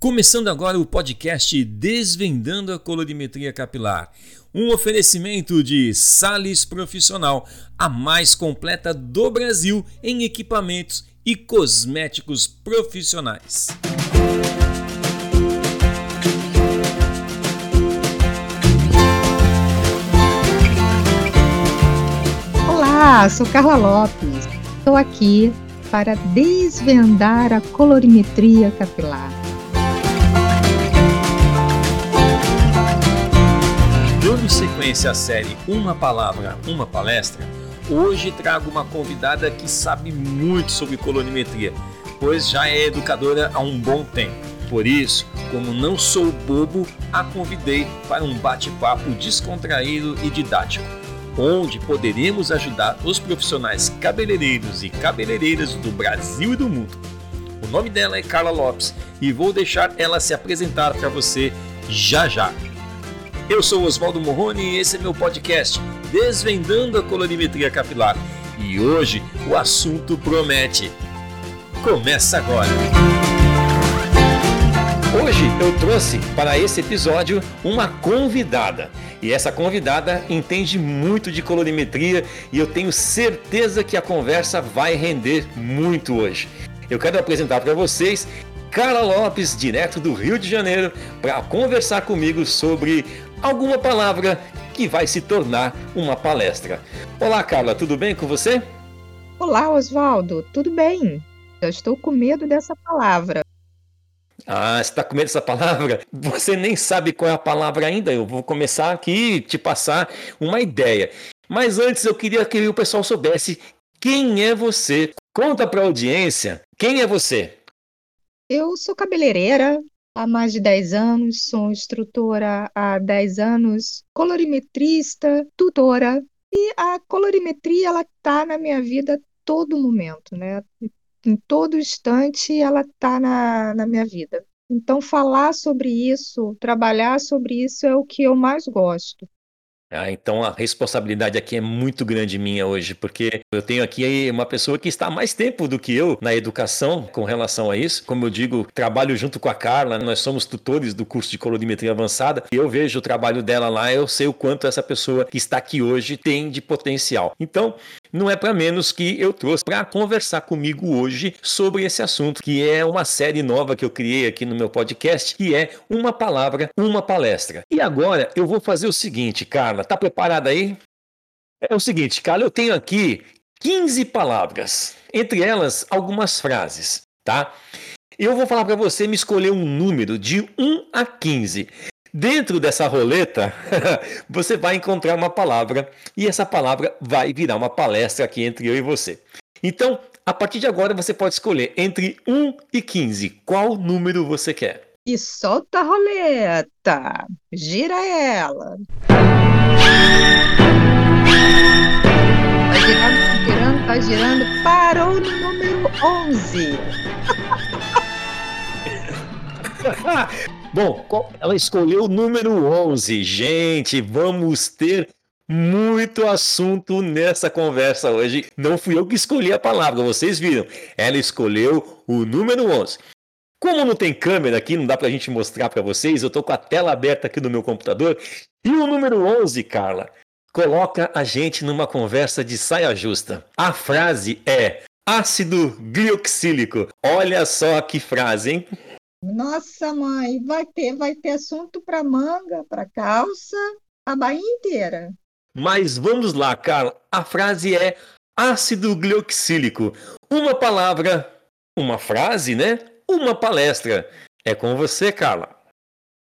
Começando agora o podcast Desvendando a Colorimetria Capilar. Um oferecimento de Sales Profissional, a mais completa do Brasil em equipamentos e cosméticos profissionais. Olá, sou Carla Lopes. Estou aqui para desvendar a colorimetria capilar. Sequência à série Uma Palavra, Uma Palestra, hoje trago uma convidada que sabe muito sobre colorimetria, pois já é educadora há um bom tempo. Por isso, como não sou bobo, a convidei para um bate-papo descontraído e didático, onde poderemos ajudar os profissionais cabeleireiros e cabeleireiras do Brasil e do mundo. O nome dela é Carla Lopes e vou deixar ela se apresentar para você já já. Eu sou Oswaldo Morrone e esse é meu podcast Desvendando a Colorimetria Capilar. E hoje o assunto promete. Começa agora! Hoje eu trouxe para esse episódio uma convidada. E essa convidada entende muito de colorimetria e eu tenho certeza que a conversa vai render muito hoje. Eu quero apresentar para vocês Carla Lopes, direto do Rio de Janeiro, para conversar comigo sobre alguma palavra que vai se tornar uma palestra. Olá, Carla, tudo bem com você? Olá, Oswaldo, tudo bem? Eu estou com medo dessa palavra. Ah, você está com medo dessa palavra? Você nem sabe qual é a palavra ainda. Eu vou começar aqui te passar uma ideia. Mas antes eu queria que o pessoal soubesse quem é você. Conta para a audiência quem é você. Eu sou cabeleireira há mais de 10 anos, sou instrutora há 10 anos, colorimetrista, tutora. E a colorimetria, ela está na minha vida a todo momento, né? Em todo instante, ela está na, na minha vida. Então, falar sobre isso, trabalhar sobre isso é o que eu mais gosto. Ah, então a responsabilidade aqui é muito grande minha hoje, porque eu tenho aqui uma pessoa que está mais tempo do que eu na educação com relação a isso. Como eu digo, trabalho junto com a Carla, nós somos tutores do curso de colorimetria avançada, eu vejo o trabalho dela lá, eu sei o quanto essa pessoa que está aqui hoje tem de potencial. Então, não é para menos que eu trouxe para conversar comigo hoje sobre esse assunto, que é uma série nova que eu criei aqui no meu podcast, que é Uma Palavra, Uma Palestra. E agora eu vou fazer o seguinte, Carla, tá preparada aí? É o seguinte, Carla, eu tenho aqui 15 palavras, entre elas algumas frases, tá? Eu vou falar para você me escolher um número de 1 a 15. Dentro dessa roleta, você vai encontrar uma palavra e essa palavra vai virar uma palestra aqui entre eu e você. Então, a partir de agora, você pode escolher entre 1 e 15. Qual número você quer? E solta a roleta. Gira ela. Tá girando, tá girando, tá girando. Parou no número 11. Bom, ela escolheu o número 11. Gente, vamos ter muito assunto nessa conversa hoje. Não fui eu que escolhi a palavra, vocês viram. Ela escolheu o número 11. Como não tem câmera aqui, não dá pra gente mostrar para vocês, eu tô com a tela aberta aqui no meu computador. E o número 11, Carla, coloca a gente numa conversa de saia justa. A frase é ácido glioxílico. Olha só que frase, hein? Nossa, mãe, vai ter, vai ter assunto para manga, para calça, a Bahia inteira. Mas vamos lá, Carla. A frase é ácido glioxílico. Uma palavra, uma frase, né? Uma palestra. É com você, Carla.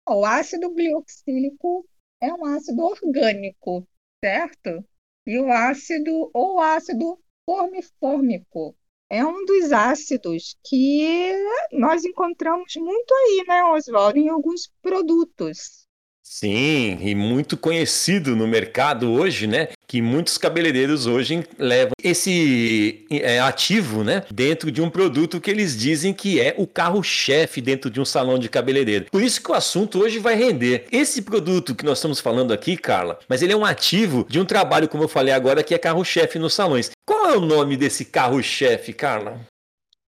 O ácido glioxílico é um ácido orgânico, certo? E o ácido ou ácido formifórmico é um dos ácidos que nós encontramos muito aí, né, Oswaldo, em alguns produtos. Sim, e muito conhecido no mercado hoje, né? Que muitos cabeleireiros hoje levam esse é, ativo, né? Dentro de um produto que eles dizem que é o carro-chefe dentro de um salão de cabeleireiro. Por isso que o assunto hoje vai render. Esse produto que nós estamos falando aqui, Carla, mas ele é um ativo de um trabalho, como eu falei agora, que é carro-chefe nos salões. Qual é o nome desse carro-chefe, Carla?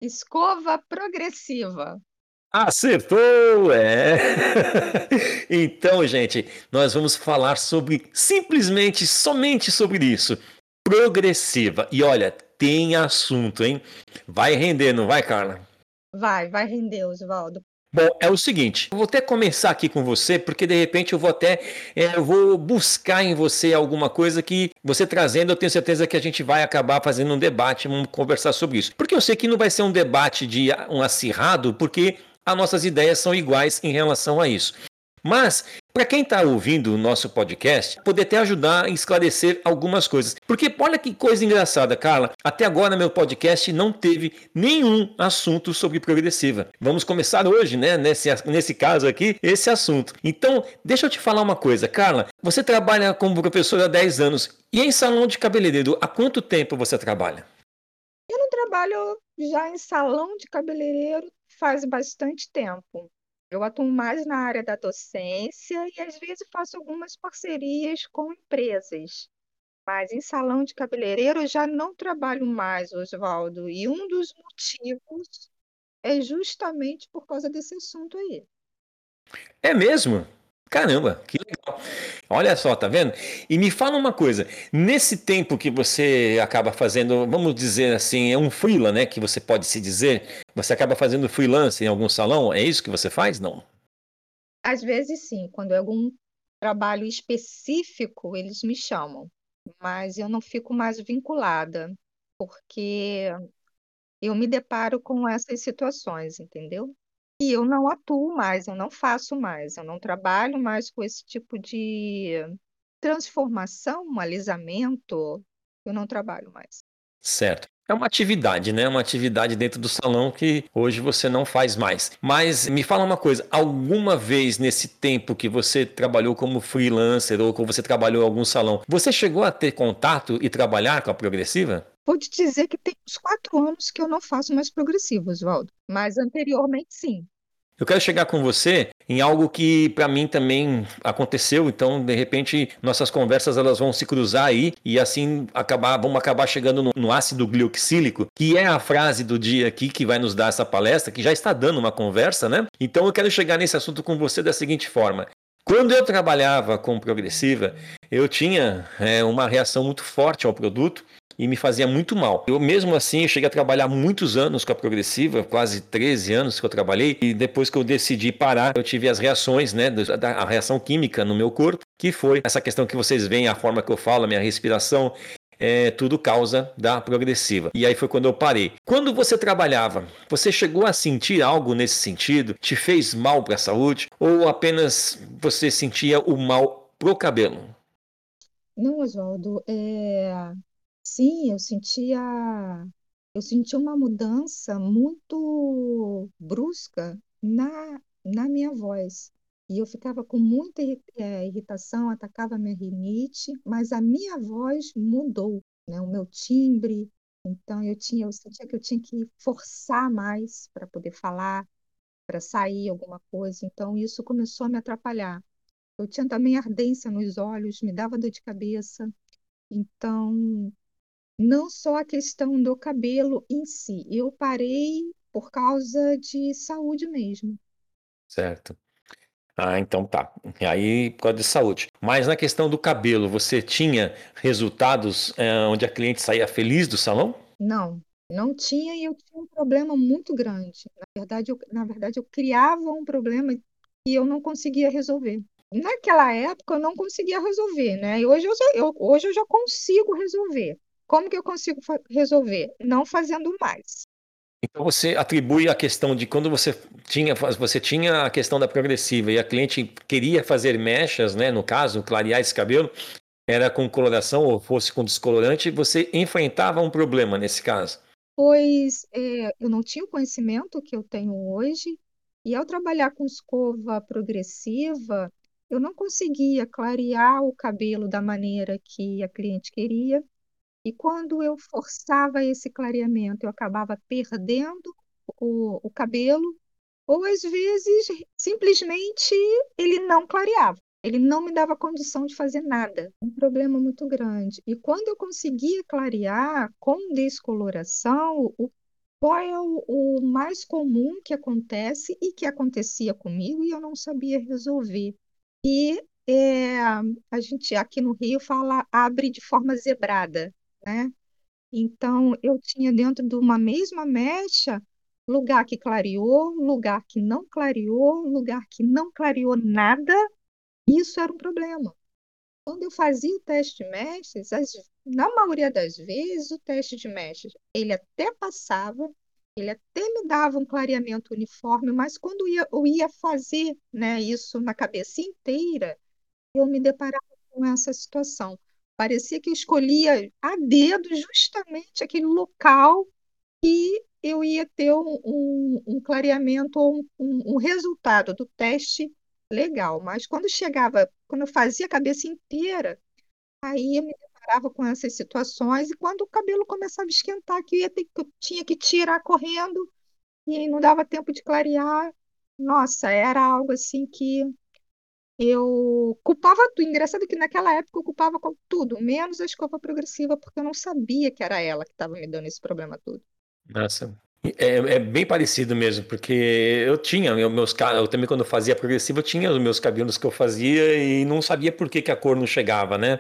Escova progressiva. Acertou! É! então, gente, nós vamos falar sobre simplesmente, somente sobre isso. Progressiva. E olha, tem assunto, hein? Vai render, não vai, Carla? Vai, vai render, Oswaldo. Bom, é o seguinte, eu vou até começar aqui com você, porque de repente eu vou até é, eu vou buscar em você alguma coisa que você trazendo, eu tenho certeza que a gente vai acabar fazendo um debate, vamos conversar sobre isso. Porque eu sei que não vai ser um debate de um acirrado, porque as nossas ideias são iguais em relação a isso. Mas, para quem está ouvindo o nosso podcast, poder até ajudar a esclarecer algumas coisas. Porque olha que coisa engraçada, Carla. Até agora, meu podcast não teve nenhum assunto sobre progressiva. Vamos começar hoje, né? Nesse, nesse caso aqui, esse assunto. Então, deixa eu te falar uma coisa, Carla. Você trabalha como professora há 10 anos. E em salão de cabeleireiro, há quanto tempo você trabalha? Eu não trabalho já em salão de cabeleireiro faz bastante tempo. Eu atuo mais na área da docência e às vezes faço algumas parcerias com empresas. Mas em salão de cabeleireiro eu já não trabalho mais, Oswaldo. E um dos motivos é justamente por causa desse assunto aí. É mesmo? Caramba, que legal. Olha só, tá vendo? E me fala uma coisa, nesse tempo que você acaba fazendo, vamos dizer assim, é um freela, né, que você pode se dizer, você acaba fazendo freelance em algum salão, é isso que você faz? Não? Às vezes sim, quando é algum trabalho específico, eles me chamam, mas eu não fico mais vinculada, porque eu me deparo com essas situações, entendeu? E eu não atuo mais, eu não faço mais, eu não trabalho mais com esse tipo de transformação, alisamento, eu não trabalho mais. Certo. É uma atividade, né? Uma atividade dentro do salão que hoje você não faz mais. Mas me fala uma coisa: alguma vez nesse tempo que você trabalhou como freelancer ou que você trabalhou em algum salão, você chegou a ter contato e trabalhar com a progressiva? Vou te dizer que tem uns quatro anos que eu não faço mais progressivo, Oswaldo. Mas anteriormente, sim. Eu quero chegar com você em algo que para mim também aconteceu, então de repente nossas conversas elas vão se cruzar aí e assim acabar, vamos acabar chegando no, no ácido glioxílico, que é a frase do dia aqui que vai nos dar essa palestra, que já está dando uma conversa, né? Então eu quero chegar nesse assunto com você da seguinte forma: quando eu trabalhava com progressiva, eu tinha é, uma reação muito forte ao produto e me fazia muito mal. Eu mesmo assim eu cheguei a trabalhar muitos anos com a progressiva, quase 13 anos que eu trabalhei, e depois que eu decidi parar, eu tive as reações, né, da reação química no meu corpo, que foi essa questão que vocês veem, a forma que eu falo, a minha respiração, é tudo causa da progressiva. E aí foi quando eu parei. Quando você trabalhava, você chegou a sentir algo nesse sentido? Te fez mal para a saúde? Ou apenas você sentia o mal pro cabelo? Não, Oswaldo, é... Sim, eu sentia, eu senti uma mudança muito brusca na, na minha voz. E eu ficava com muita é, irritação, atacava minha rinite, mas a minha voz mudou, né? O meu timbre. Então eu tinha, eu sentia que eu tinha que forçar mais para poder falar, para sair alguma coisa. Então isso começou a me atrapalhar. Eu tinha também ardência nos olhos, me dava dor de cabeça. Então não só a questão do cabelo em si. Eu parei por causa de saúde mesmo. Certo. Ah, então tá. Aí por causa de saúde. Mas na questão do cabelo, você tinha resultados é, onde a cliente saía feliz do salão? Não, não tinha e eu tinha um problema muito grande. Na verdade, eu, na verdade, eu criava um problema e eu não conseguia resolver. Naquela época eu não conseguia resolver, né? E hoje eu, eu, hoje eu já consigo resolver. Como que eu consigo resolver? Não fazendo mais. Então você atribui a questão de quando você tinha, você tinha a questão da progressiva e a cliente queria fazer mechas, né, no caso, clarear esse cabelo, era com coloração ou fosse com descolorante, você enfrentava um problema nesse caso? Pois é, eu não tinha o conhecimento que eu tenho hoje, e ao trabalhar com escova progressiva, eu não conseguia clarear o cabelo da maneira que a cliente queria. E quando eu forçava esse clareamento, eu acabava perdendo o, o cabelo, ou às vezes simplesmente ele não clareava. Ele não me dava condição de fazer nada. Um problema muito grande. E quando eu conseguia clarear com descoloração, o qual é o, o mais comum que acontece e que acontecia comigo e eu não sabia resolver. E é, a gente aqui no Rio fala abre de forma zebrada, né? Então, eu tinha dentro de uma mesma mecha lugar que clareou, lugar que não clareou, lugar que não clareou nada. Isso era um problema. Quando eu fazia o teste de mechas, as, na maioria das vezes, o teste de mechas, ele até passava, ele até me dava um clareamento uniforme, mas quando eu ia, eu ia fazer né, isso na cabeça inteira, eu me deparava com essa situação. Parecia que escolhia a dedo justamente aquele local que eu ia ter um, um, um clareamento ou um, um, resultado do teste legal. Mas quando chegava, quando eu fazia a cabeça inteira, aí eu me deparava com essas situações e quando o cabelo começava a esquentar, que eu, ia ter, que eu tinha que tirar correndo e não dava tempo de clarear, nossa, era algo assim que eu culpava tudo. Engraçado que naquela época eu culpava tudo, menos a escova progressiva, porque eu não sabia que era ela que estava me dando esse problema todo. Nossa, é, é, bem parecido mesmo, porque eu tinha meus eu também quando fazia progressiva, eu tinha os meus cabelos que eu fazia e não sabia por que, que a cor não chegava, né?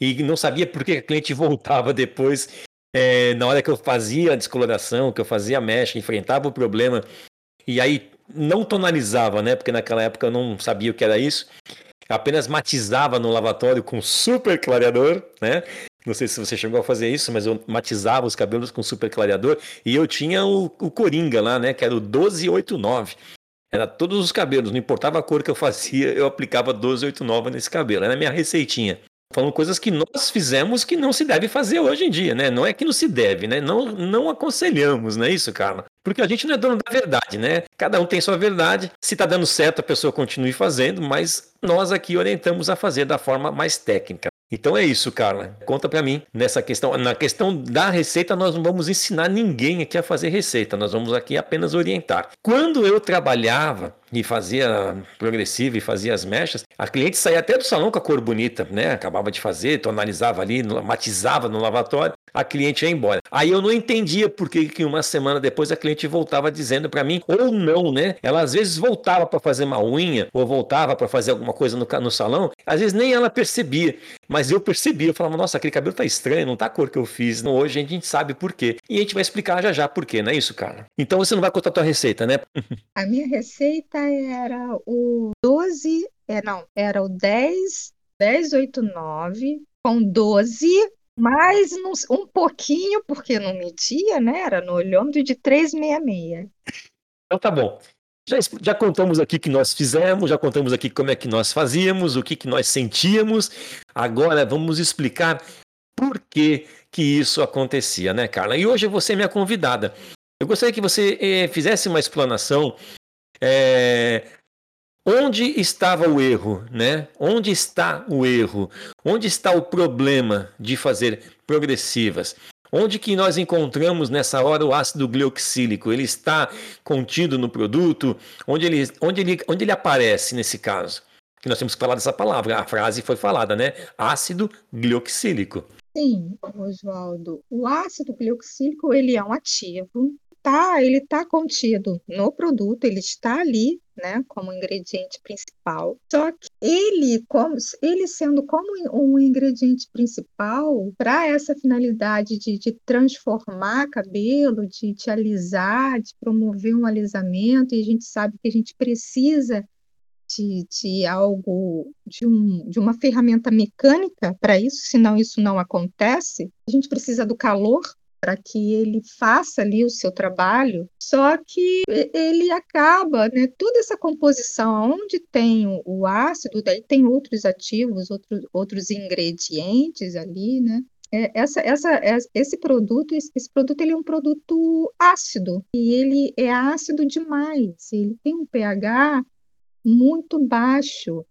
E não sabia por que a cliente voltava depois, é, na hora que eu fazia a descoloração, que eu fazia a mecha, enfrentava o problema, e aí não tonalizava, né? Porque naquela época eu não sabia o que era isso. Apenas matizava no lavatório com super clareador, né? Não sei se você chegou a fazer isso, mas eu matizava os cabelos com super clareador e eu tinha o, o Coringa lá, né? Que era o 1289. Era todos os cabelos, não importava a cor que eu fazia, eu aplicava 1289 nesse cabelo. Era a minha receitinha. Falando coisas que nós fizemos que não se deve fazer hoje em dia, né? Não é que não se deve, né? Não, não aconselhamos, não é isso, Carla? Porque a gente não é dono da verdade, né? Cada um tem sua verdade. Se tá dando certo, a pessoa continue fazendo, mas nós aqui orientamos a fazer da forma mais técnica. Então é isso, Carla. Conta para mim nessa questão. Na questão da receita, nós não vamos ensinar ninguém aqui a fazer receita. Nós vamos aqui apenas orientar. Quando eu trabalhava e fazia progressivo e fazia as mechas, a cliente saía até do salão com a cor bonita, né? Acabava de fazer, tonalizava ali, matizava no lavatório, a cliente ia embora. Aí eu não entendia por que, que uma semana depois a cliente voltava dizendo para mim, ou não, né? Ela às vezes voltava para fazer uma unha, ou voltava para fazer alguma coisa no, no salão, às vezes nem ela percebia, mas eu percebia, eu falava, nossa, aquele cabelo tá estranho, não tá a cor que eu fiz. Hoje a gente sabe por quê. E a gente vai explicar já já por quê, não é isso, cara? Então você não vai contar a tua receita, né? A minha receita era o 12, é, não, era o 10, 10, 8, 9, com 12, mais um pouquinho, porque não media, né? Era no olhômetro de 366. Então tá bom. Já, já, contamos aqui que nós fizemos, já contamos aqui como é que nós fazíamos, o que, que nós sentíamos. Agora vamos explicar por que, que isso acontecia, né, Carla? E hoje você é minha convidada. Eu gostaria que você eh, fizesse uma explanação é, onde estava o erro, né? Onde está o erro? Onde está o problema de fazer progressivas? Onde que nós encontramos nessa hora o ácido glioxílico? Ele está contido no produto? Onde ele, onde ele, onde ele aparece nesse caso? Que nós temos que falar dessa palavra. A frase foi falada, né? Ácido glioxílico. Sim, Oswaldo. O ácido glioxílico ele é um ativo tá, ele está contido no produto, ele está ali, né, como ingrediente principal. Só que ele, como, ele sendo como um ingrediente principal para essa finalidade de, de, transformar cabelo, de, de alisar, de promover um alisamento, e a gente sabe que a gente precisa de, de, algo, de, um, de uma ferramenta mecânica para isso, senão isso não acontece. A gente precisa do calor para que ele faça ali o seu trabalho, só que ele acaba, né, toda essa composição, onde tem o ácido, daí tem outros ativos, outros, outros ingredientes ali, né, é, essa, essa, esse produto, esse produto ele é um produto ácido e ele é ácido demais. Ele tem um pH muito baixo,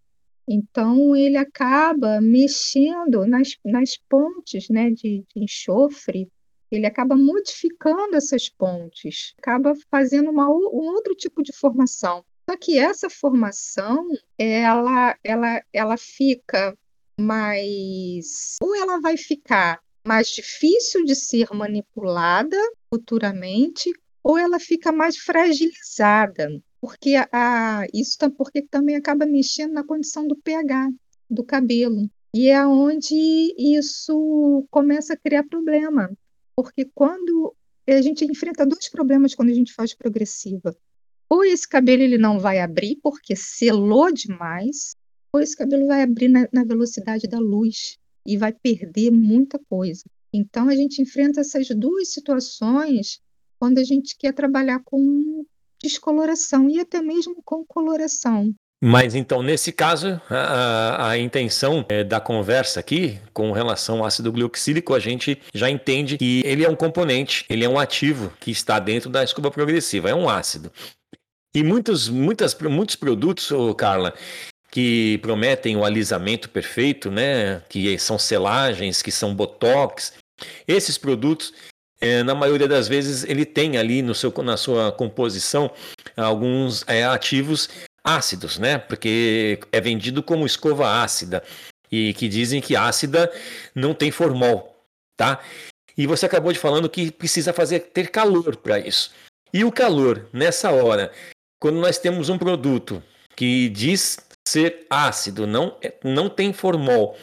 então ele acaba mexendo nas, nas pontes, né, de, de enxofre ele acaba modificando essas pontes, acaba fazendo uma, um outro tipo de formação. Só que essa formação, ela, ela, ela fica mais. Ou ela vai ficar mais difícil de ser manipulada futuramente, ou ela fica mais fragilizada, porque a, isso porque também acaba mexendo na condição do pH do cabelo. E é onde isso começa a criar problema, porque quando a gente enfrenta dois problemas quando a gente faz progressiva. Ou esse cabelo ele não vai abrir porque selou demais, ou esse cabelo vai abrir na, na velocidade da luz e vai perder muita coisa. Então a gente enfrenta essas duas situações quando a gente quer trabalhar com descoloração e até mesmo com coloração. Mas então, nesse caso, a, a, intenção é, da conversa aqui, com relação ao ácido gluxílico, a gente já entende que ele é um componente, ele é um ativo que está dentro da escova progressiva, é um ácido. E muitos, muitas, muitos produtos, oh, Carla, que prometem o alisamento perfeito, né? Que são selagens, que são botox. Esses produtos, é, na maioria das vezes, ele tem ali no seu, na sua composição alguns é, ativos ácidos, né? Porque é vendido como escova ácida e que dizem que ácida não tem formol, tá? E você acabou de falando que precisa fazer ter calor para isso. E o calor nessa hora, quando nós temos um produto que diz ser ácido, não não tem formol.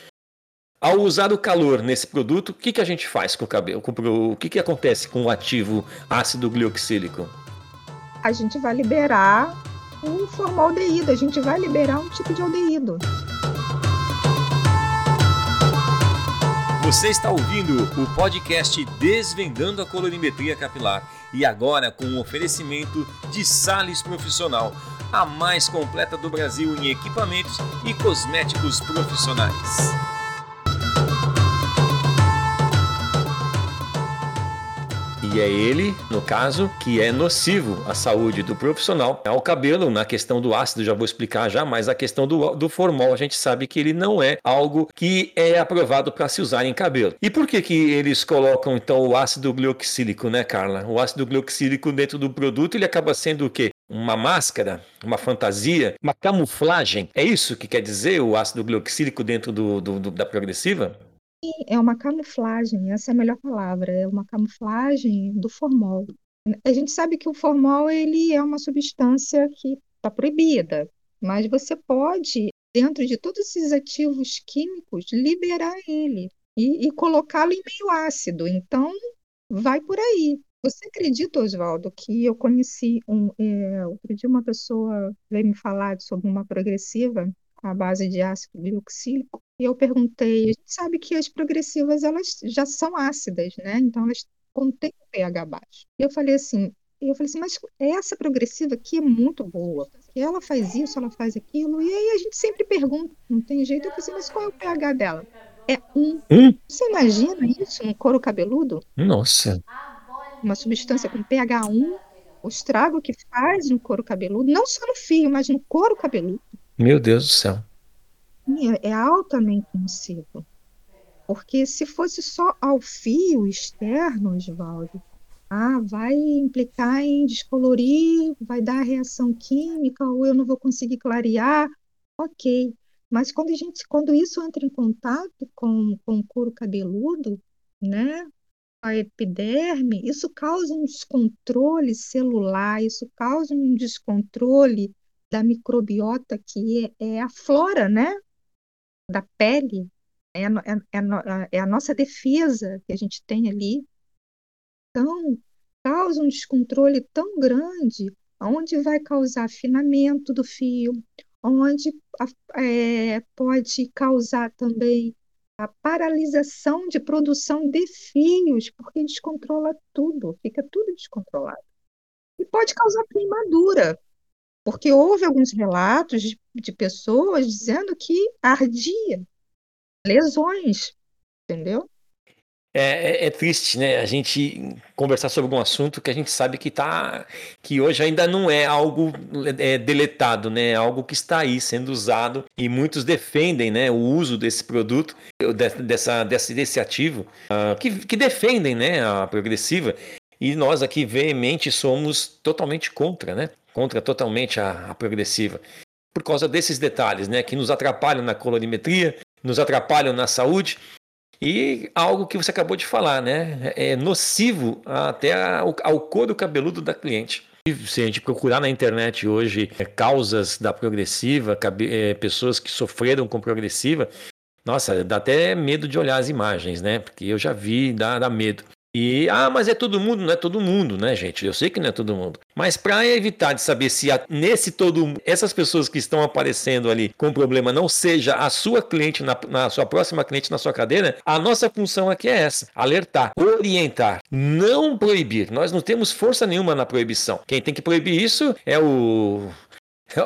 Ao usar o calor nesse produto, o que, que a gente faz com o cabelo? O que, que acontece com o ativo ácido glioxílico? A gente vai liberar um formaldeído, a gente vai liberar um tipo de aldeído. Você está ouvindo o podcast Desvendando a Colorimetria Capilar e agora com um oferecimento de Sales Profissional, a mais completa do Brasil em equipamentos e cosméticos profissionais. E é ele, no caso, que é nocivo à saúde do profissional. Ao cabelo, na questão do ácido, já vou explicar já, mas a questão do, do formol, a gente sabe que ele não é algo que é aprovado para se usar em cabelo. E por que que eles colocam, então, o ácido glioxílico, né, Carla? O ácido glioxílico dentro do produto, ele acaba sendo o quê? uma máscara, uma fantasia, uma camuflagem. É isso que quer dizer o ácido glioxílico dentro do, do, do, da progressiva? É uma camuflagem, essa é a melhor palavra, é uma camuflagem do formol. A gente sabe que o formol ele é uma substância que está proibida, mas você pode, dentro de todos esses ativos químicos, liberar ele e, e colocá-lo em meio ácido. Então, vai por aí. Você acredita, Oswaldo, que eu conheci um, é, outro dia uma pessoa veio me falar sobre uma progressiva à base de ácido glioxílico e eu perguntei, a gente sabe que as progressivas elas já são ácidas, né? Então elas contêm pH baixo. E eu falei assim, eu falei assim, mas essa progressiva aqui é muito boa. Ela faz isso, ela faz aquilo. E aí a gente sempre pergunta, não tem jeito. Eu falei assim, mas qual é o pH dela? É um. Hum? Você imagina isso no couro cabeludo? Nossa. Uma substância com pH 1, o estrago que faz no couro cabeludo, não só no fio, mas no couro cabeludo. Meu Deus do céu é altamente nocivo. Porque se fosse só ao fio externo, Oswaldo, ah, vai implicar em descolorir, vai dar reação química, ou eu não vou conseguir clarear, ok. Mas quando, a gente, quando isso entra em contato com, com o couro cabeludo, né, a epiderme, isso causa um descontrole celular, isso causa um descontrole da microbiota que é, é a flora, né, da pele é a, é, é, é a nossa defesa que a gente tem ali. Então, causa um descontrole tão grande, onde vai causar afinamento do fio, onde é, pode causar também a paralisação de produção de fios, porque descontrola tudo, fica tudo descontrolado. E pode causar queimadura, porque houve alguns relatos de, de pessoas dizendo que ardia, lesões, entendeu? É, é, é, triste, né? A gente conversar sobre um assunto que a gente sabe que tá, que hoje ainda não é algo é, deletado, né? É algo que está aí sendo usado e muitos defendem, né, o uso desse produto, dessa, desse, desse ativo, uh, que, que defendem, né, a progressiva. E nós aqui veemente somos totalmente contra, né? Contra totalmente a, a progressiva, por causa desses detalhes, né, que nos atrapalham na colorimetria, nos atrapalham na saúde E algo que você acabou de falar, né? É nocivo até ao couro cabeludo da cliente. Se a gente procurar na internet hoje é, causas da progressiva, é, pessoas que sofreram com progressiva, nossa, dá até medo de olhar as imagens, né? Porque eu já vi, dá, dá medo. E, ah, mas é todo mundo, não é todo mundo, né, gente? Eu sei que não é todo mundo. Mas para evitar de saber se a, nesse todo essas pessoas que estão aparecendo ali com problema não seja a sua cliente, na, na, sua próxima cliente na sua cadeira, a nossa função aqui é essa: alertar, orientar, não proibir. Nós não temos força nenhuma na proibição. Quem tem que proibir isso é o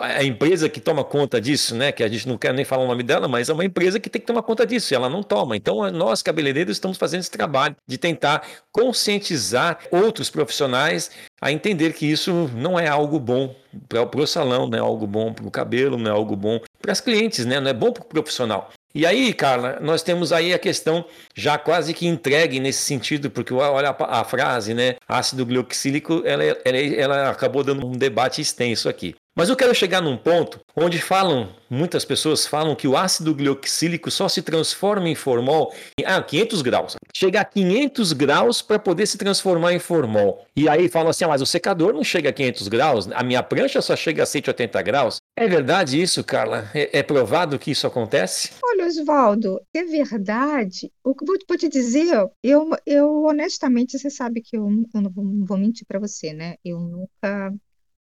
a empresa que toma conta disso, né? Que a gente não quer nem falar o nome dela, mas é uma empresa que tem que tomar conta disso e ela não toma. Então, nós, cabeleireiros, estamos fazendo esse trabalho de tentar conscientizar outros profissionais a entender que isso não é algo bom para o salão, não é algo bom para o cabelo, não é algo bom para as clientes, né? Não é bom para o profissional. E aí, Carla, nós temos aí a questão já quase que entregue nesse sentido, porque olha a, a frase, né? Ácido glioxílico, ela, ela, ela acabou dando um debate extenso aqui. Mas eu quero chegar num ponto onde falam, muitas pessoas falam que o ácido glioxílico só se transforma em formol em ah, 500 graus. Chega a 500 graus para poder se transformar em formol. E aí falam assim, ah, mas o secador não chega a 500 graus, a minha prancha só chega a 180 graus. É verdade isso, Carla? É, é provado que isso acontece? Olha, Oswaldo, é verdade. O que vou te dizer, eu, eu honestamente, você sabe que eu, eu não vou mentir para você, né? Eu nunca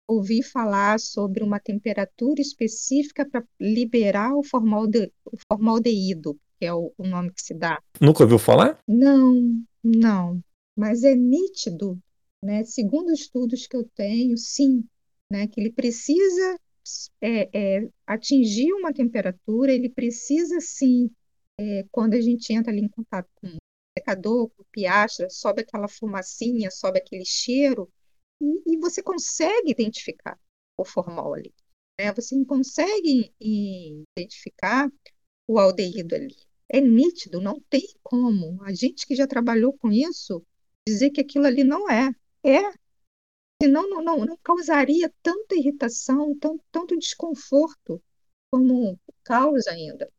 ouvi falar sobre uma temperatura específica para liberar o, formalde, o formaldeído, que é o, o nome que se dá. Nunca ouviu falar? Não, não. Mas é nítido, né? Segundo estudos que eu tenho, sim, né? Que ele precisa é, é, atingir uma temperatura, ele precisa sim, é, quando a gente entra ali em contato com o secador, com piastra, sobe aquela fumacinha, sobe aquele cheiro, e, e você consegue identificar o formol ali. Né? Você consegue identificar o aldeído ali. É nítido, não tem como. A gente que já trabalhou com isso dizer que aquilo ali não é. É. Senão não, não, não causaria tanta irritação, tanto, tanto desconforto como causa ainda.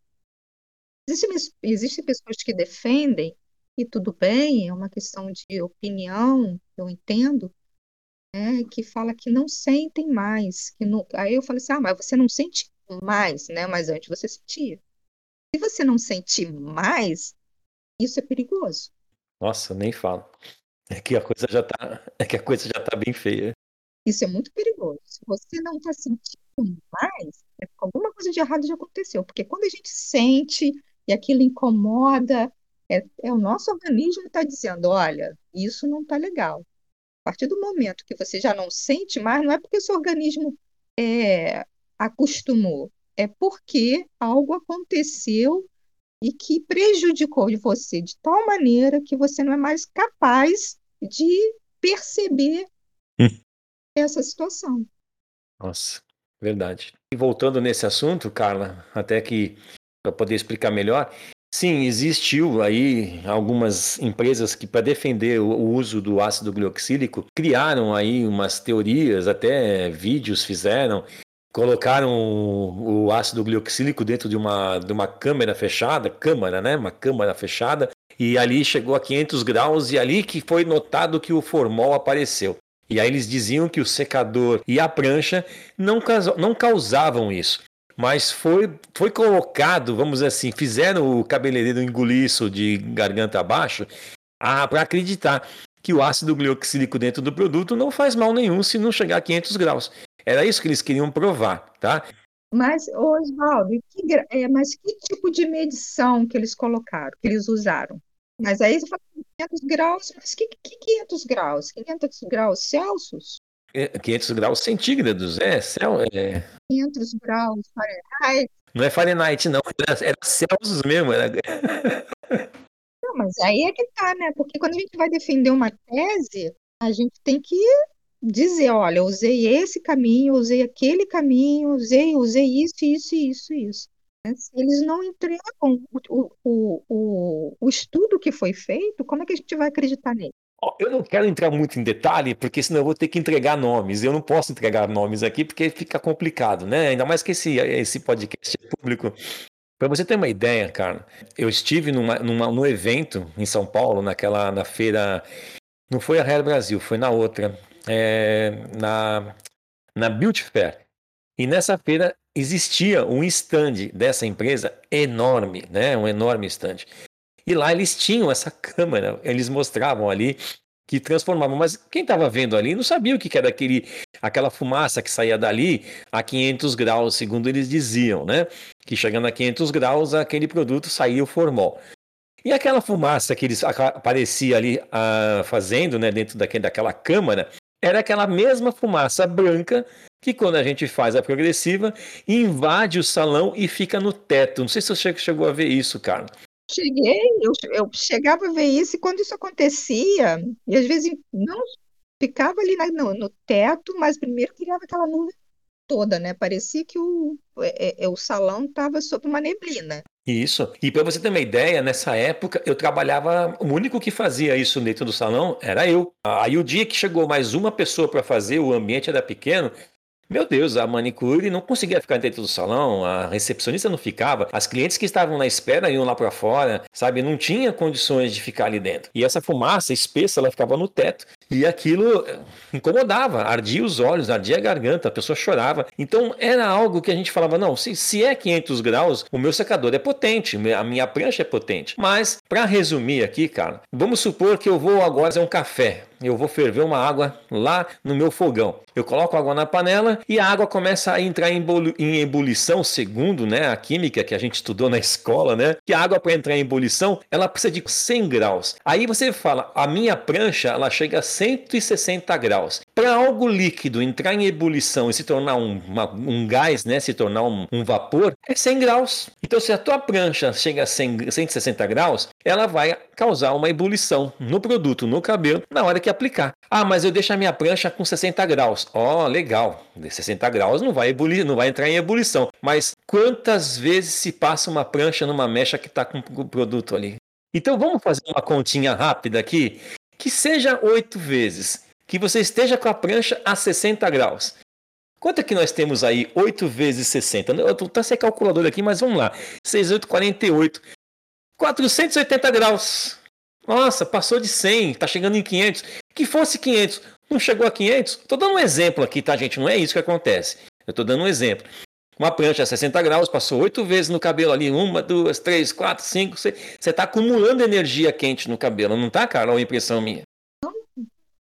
Existem, existem pessoas que defendem, e tudo bem, é uma questão de opinião, eu entendo, né, que fala que não sentem mais. Que não... Aí eu falei assim, ah, mas você não sente mais, né? Mas antes você sentia. Se você não sentir mais, isso é perigoso. Nossa, nem falo. É que a coisa já tá, é que a coisa já tá bem feia. Isso é muito perigoso. Se você não está sentindo mais, é alguma coisa de errado já aconteceu. Porque quando a gente sente e aquilo incomoda, é, é o nosso organismo está dizendo, olha, isso não está legal partir do momento que você já não sente mais, não é porque o seu organismo é, acostumou, é porque algo aconteceu e que prejudicou você de tal maneira que você não é mais capaz de perceber hum. essa situação. Nossa, verdade. E voltando nesse assunto, Carla, até que para poder explicar melhor, Sim, existiu aí algumas empresas que, para defender o uso do ácido glioxílico, criaram aí umas teorias, até vídeos fizeram, colocaram o ácido glioxílico dentro de uma, de uma câmara fechada, câmara, né? Uma câmara fechada, e ali chegou a 500 graus, e ali que foi notado que o formol apareceu. E aí eles diziam que o secador e a prancha não, não causavam isso mas foi, foi colocado, vamos dizer assim, fizeram o cabeleireiro engolir isso de garganta abaixo para acreditar que o ácido glioxílico dentro do produto não faz mal nenhum se não chegar a 500 graus. Era isso que eles queriam provar, tá? Mas, Oswaldo, que, é, mas que tipo de medição que eles colocaram, que eles usaram? Mas aí você fala 500 graus, mas que, que 500 graus? 500 graus Celsius? 500 é, graus centígrados, é, céu, é... 500 graus Fahrenheit. Não é Fahrenheit, não, era, era Celsius mesmo. Era... Não, mas aí é que tá, né? Porque quando a gente vai defender uma tese, a gente tem que dizer, olha, usei esse caminho, usei aquele caminho, usei, usei isso, isso, isso, isso. Se eles não entregam o, o, o, o estudo que foi feito, como é que a gente vai acreditar nele? Eu não quero entrar muito em detalhe, porque senão eu vou ter que entregar nomes. Eu não posso entregar nomes aqui porque fica complicado, né? Ainda mais que esse, esse podcast é público. Para você ter uma ideia, cara, eu estive numa, numa, num evento em São Paulo, naquela na feira. Não foi a Real Brasil, foi na outra, é, na, na Beauty Fair. E nessa feira existia um stand dessa empresa enorme, né? Um enorme stand. E lá eles tinham essa câmera, eles mostravam ali que transformavam, mas quem estava vendo ali não sabia o que era aquele, aquela fumaça que saía dali a 500 graus, segundo eles diziam, né? Que chegando a 500 graus, aquele produto saía o formol. E aquela fumaça que eles aparecia ali uh, fazendo, né, dentro daquele, daquela câmara, era aquela mesma fumaça branca que quando a gente faz a progressiva, invade o salão e fica no teto. Não sei se você chegou a ver isso, cara. Cheguei, eu, eu chegava a ver isso, e quando isso acontecia, e às vezes não ficava ali na, no, no teto, mas primeiro criava aquela nuvem toda, né? Parecia que o, é, é, o salão estava sob uma neblina. Isso. E para você ter uma ideia, nessa época eu trabalhava, o único que fazia isso dentro do salão era eu. Aí o dia que chegou mais uma pessoa para fazer, o ambiente era pequeno, meu Deus, a manicure não conseguia ficar dentro do salão, a recepcionista não ficava, as clientes que estavam na espera iam lá para fora, sabe? Não tinha condições de ficar ali dentro. E essa fumaça espessa, ela ficava no teto. E aquilo eh, incomodava, ardia os olhos, ardia a garganta, a pessoa chorava. Então era algo que a gente falava: não, se, se é 500 graus, o meu secador é potente, a minha prancha é potente. Mas, para resumir aqui, cara, vamos supor que eu vou agora fazer um café eu vou ferver uma água lá no meu fogão. Eu coloco água na panela e a água começa a entrar em, em ebulição, segundo né, a química que a gente estudou na escola, né? Que a água para entrar em ebulição, ela precisa de 100 graus. Aí você fala, a minha prancha, ela chega a 160 graus. Para algo líquido entrar em ebulição e se tornar um, uma, um gás, né, se tornar um, um, vapor, é 100 graus. Então, se a tua prancha chega a 100, 160 graus, ela vai causar uma ebulição no produto, no cabelo, na hora que aplicar. Ah, mas eu deixo a minha prancha com 60 graus. Ó, oh, legal. De 60 graus não vai ebulir, não vai entrar em ebulição. Mas quantas vezes se passa uma prancha numa mecha que está com o produto ali? Então vamos fazer uma continha rápida aqui, que seja oito vezes, que você esteja com a prancha a 60 graus. Quanto é que nós temos aí? 8 vezes 60. Eu estou tá sem calculador aqui, mas vamos lá. 6, 8, 48. 480 graus. Nossa, passou de 100, tá chegando em 500. Que fosse 500, não chegou a 500? Tô dando um exemplo aqui, tá, gente? Não é isso que acontece. Eu tô dando um exemplo. Uma prancha a 60 graus, passou 8 vezes no cabelo ali, uma, duas, três, quatro, cinco. Você tá acumulando energia quente no cabelo, não tá, Carol? É impressão minha. Não,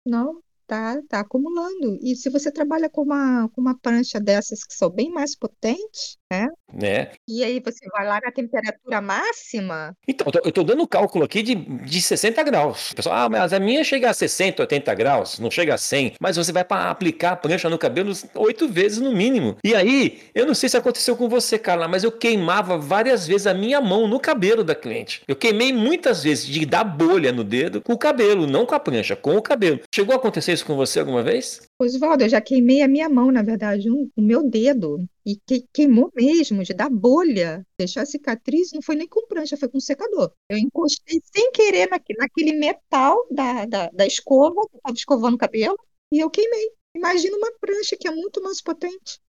não tá, tá acumulando. E se você trabalha com uma, com uma prancha dessas que são bem mais potentes, né? né? E aí você vai lá na temperatura máxima. Então, eu estou dando cálculo aqui de, de 60 graus. O pessoal, ah, mas a minha chega a 60, 80 graus, não chega a 100. Mas você vai para aplicar a prancha no cabelo oito vezes no mínimo. E aí, eu não sei se aconteceu com você, Carla, mas eu queimava várias vezes a minha mão no cabelo da cliente. Eu queimei muitas vezes de dar bolha no dedo com o cabelo, não com a prancha, com o cabelo. Chegou a acontecer isso com você alguma vez? Oswaldo, eu já queimei a minha mão, na verdade, um, o meu dedo. E que, queimou mesmo, de dar bolha. Deixou a cicatriz, não foi nem com prancha, foi com secador. Eu encostei sem querer naquele, naquele metal da, da, da escova, que estava escovando o cabelo, e eu queimei. Imagina uma prancha que é muito mais potente.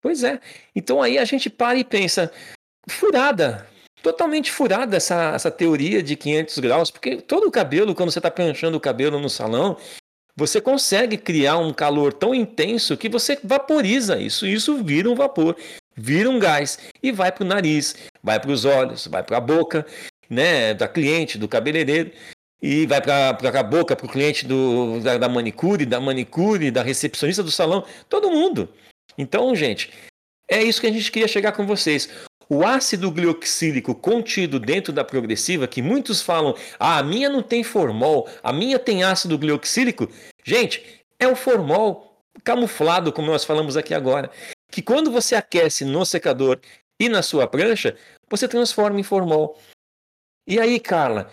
Pois é. Então aí a gente para e pensa, furada, totalmente furada essa, essa teoria de 500 graus, porque todo o cabelo, quando você está pranchando o cabelo no salão, você consegue criar um calor tão intenso que você vaporiza isso. Isso vira um vapor, vira um gás e vai para o nariz, vai para os olhos, vai para a boca, né, da cliente, do cabeleireiro e vai para a boca para o cliente do, da, da, manicure, da manicure, da recepcionista do salão, todo mundo. Então, gente, é isso que a gente queria chegar com vocês. O ácido glioxílico contido dentro da progressiva, que muitos falam, ah, a minha não tem formol, a minha tem ácido glioxílico. Gente, é o formol camuflado, como nós falamos aqui agora. Que quando você aquece no secador e na sua prancha, você transforma em formol. E aí, Carla,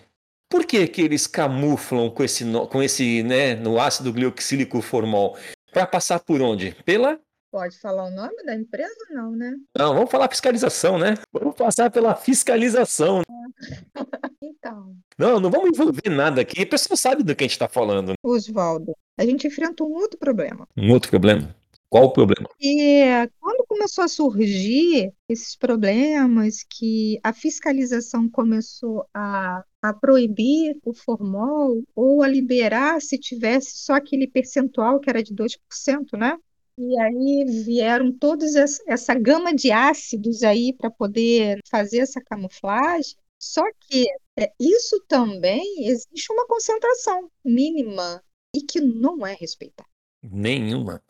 por que, que eles camuflam com esse, com esse né, no ácido glioxílico formol? Para passar por onde? Pela Pode falar o nome da empresa? Não, né? Não, vamos falar fiscalização, né? Vamos passar pela fiscalização. então. Não, não vamos envolver nada aqui. A pessoa sabe do que a gente está falando. Oswaldo, a gente enfrenta um outro problema. Um outro problema? Qual o problema? E quando começou a surgir esses problemas, que a fiscalização começou a, a proibir o formol ou a liberar se tivesse só aquele percentual que era de 2%, né? E aí vieram todos essa gama de ácidos aí para poder fazer essa camuflagem. Só que é, isso também existe uma concentração mínima e que não é respeitada. Nenhuma.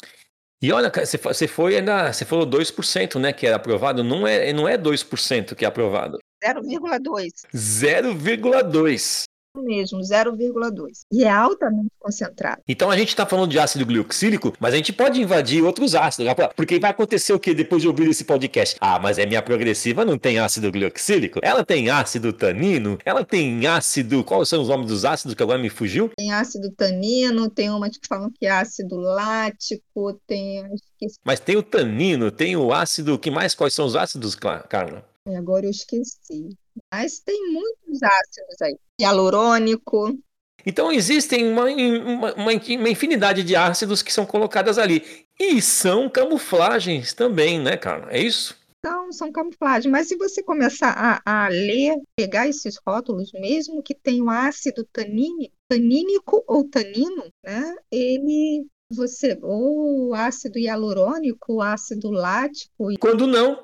E olha, você foi ainda, você falou 2%, né, que era aprovado, não é, não é 2% que é aprovado. 0,2. 0,2 mesmo, 0,2. E é altamente concentrado. Então a gente está falando de ácido gluxílico, mas a gente pode invadir outros ácidos. Porque vai acontecer o que depois de ouvir esse podcast? Ah, mas é minha progressiva, não tem ácido gluxílico? Ela tem ácido tanino? Ela tem ácido. Quais são os nomes dos ácidos que agora me fugiu? Tem ácido tanino, tem umas que falam que é ácido lático, tem. Mas tem o tanino, tem o ácido. que mais? Quais são os ácidos, Carla? Agora eu esqueci. Mas tem muitos ácidos aí. Hialurônico. Então existem uma, uma, uma, infinidade de ácidos que são colocadas ali. E são camuflagens também, né, cara? É isso? Então, são camuflagens. Mas se você começar a, a ler, pegar esses rótulos, mesmo que tenha o ácido tanínico, tanínico ou tanino, né? Ele você ou ácido hialurônico, ácido lático. Quando não,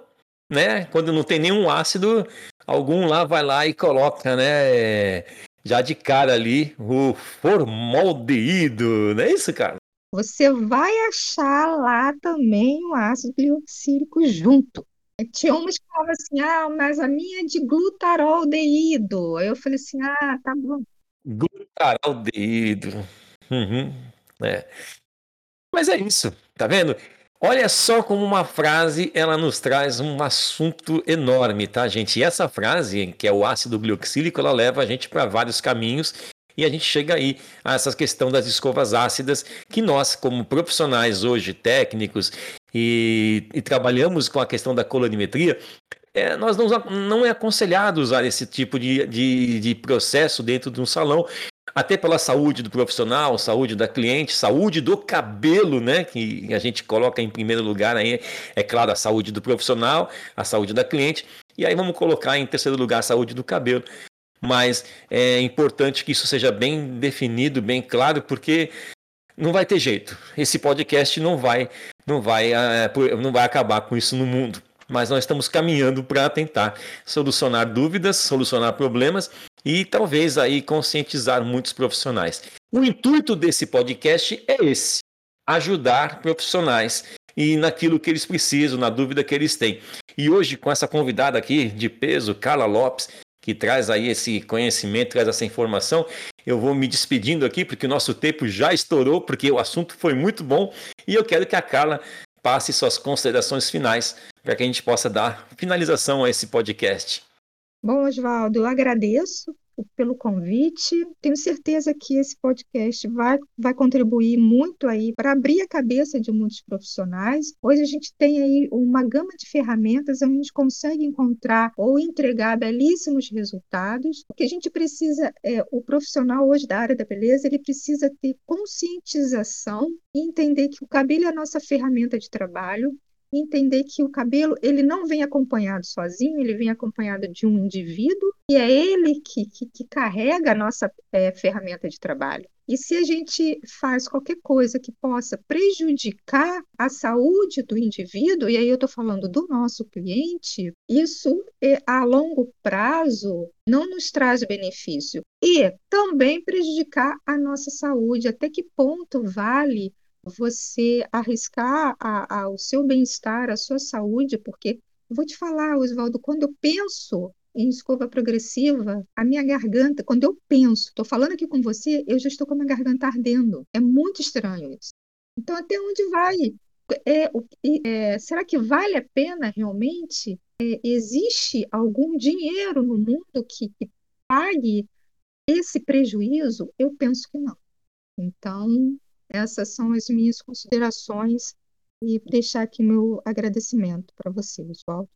né? Quando não tem nenhum ácido, algum lá vai lá e coloca, né? Já de cara ali, o formaldeído, não é isso, cara? Você vai achar lá também o ácido glioxílico junto. Tinha umas que falavam assim, ah, mas a minha é de glutaraldeído. Aí eu falei assim, ah, tá bom. Glutaraldeído. Uhum. É. Mas é isso, tá vendo? Olha só como uma frase ela nos traz um assunto enorme, tá, gente? E essa frase, que é o ácido glioxílico, ela leva a gente para vários caminhos e a gente chega aí a essa questão das escovas ácidas que nós, como profissionais hoje, técnicos e, e trabalhamos com a questão da colorimetria, é, nós não, não é aconselhado usar esse tipo de, de, de processo dentro de um salão, até pela saúde do profissional, saúde da cliente, saúde do cabelo, né? Que a gente coloca em primeiro lugar aí, é claro, a saúde do profissional, a saúde da cliente, e aí vamos colocar em terceiro lugar a saúde do cabelo. Mas é importante que isso seja bem definido, bem claro, porque não vai ter jeito. Esse podcast não vai, não vai, é, não vai acabar com isso no mundo mas nós estamos caminhando para tentar solucionar dúvidas, solucionar problemas e talvez aí conscientizar muitos profissionais. O intuito desse podcast é esse: ajudar profissionais e naquilo que eles precisam, na dúvida que eles têm. E hoje, com essa convidada aqui de peso, Carla Lopes, que traz aí esse conhecimento, traz essa informação, eu vou me despedindo aqui, porque o nosso tempo já estourou, porque o assunto foi muito bom, e eu quero que a Carla passe suas considerações finais para que a gente possa dar finalização a esse podcast. Bom, Oswaldo, eu agradeço pelo convite. Tenho certeza que esse podcast vai, vai contribuir muito aí para abrir a cabeça de muitos profissionais. Hoje a gente tem aí uma gama de ferramentas onde a gente consegue encontrar ou entregar belíssimos resultados. O que a gente precisa é o profissional hoje da área da beleza, ele precisa ter conscientização e entender que o cabelo é a nossa ferramenta de trabalho entender que o cabelo ele não vem acompanhado sozinho, ele vem acompanhado de um indivíduo e é ele que, que, que carrega a nossa é, ferramenta de trabalho. E se a gente faz qualquer coisa que possa prejudicar a saúde do indivíduo, e aí eu estou falando do nosso cliente, isso é, a longo prazo não nos traz benefício. E também prejudicar a nossa saúde. Até que ponto vale você arriscar a, a, o seu bem-estar, a sua saúde, porque vou te falar, Oswaldo, quando eu penso em escova progressiva, a minha garganta, quando eu penso, estou falando aqui com você, eu já estou com a minha garganta ardendo. É muito estranho isso. Então, até onde vai? É, é, será que vale a pena realmente? É, existe algum dinheiro no mundo que, que pague esse prejuízo? Eu penso que não. Então, essas são as minhas considerações e deixar aqui meu agradecimento para você, Oswaldo.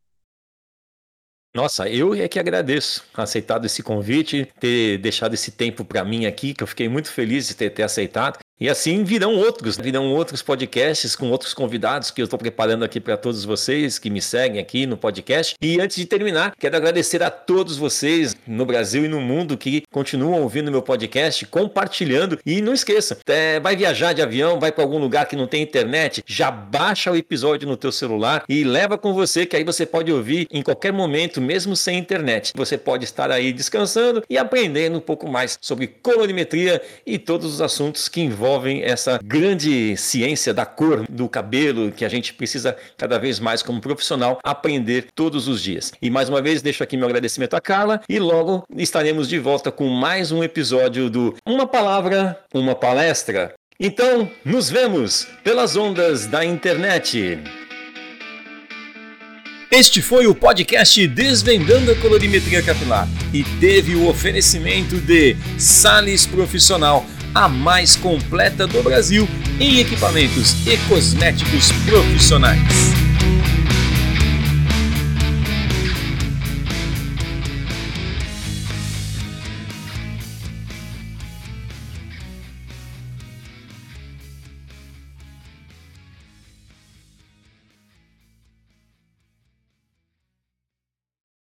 Nossa, eu é que agradeço aceitado esse convite, ter deixado esse tempo para mim aqui, que eu fiquei muito feliz de ter, ter aceitado. E assim virão outros, virão outros podcasts com outros convidados que eu estou preparando aqui para todos vocês que me seguem aqui no podcast. E antes de terminar, quero agradecer a todos vocês no Brasil e no mundo que continuam ouvindo meu podcast, compartilhando. E não esqueça, é, vai viajar de avião, vai para algum lugar que não tem internet, já baixa o episódio no teu celular e leva com você, que aí você pode ouvir em qualquer momento, mesmo sem internet. Você pode estar aí descansando e aprendendo um pouco mais sobre colorimetria e todos os assuntos que envolvem essa grande ciência da cor do cabelo que a gente precisa cada vez mais como profissional aprender todos os dias. E mais uma vez deixo aqui meu agradecimento a Carla e logo estaremos de volta com mais um episódio do Uma Palavra, uma Palestra. Então, nos vemos pelas ondas da internet. Este foi o podcast Desvendando a Colorimetria Capilar e teve o oferecimento de Sales Profissional, a mais completa do Brasil em equipamentos e cosméticos profissionais.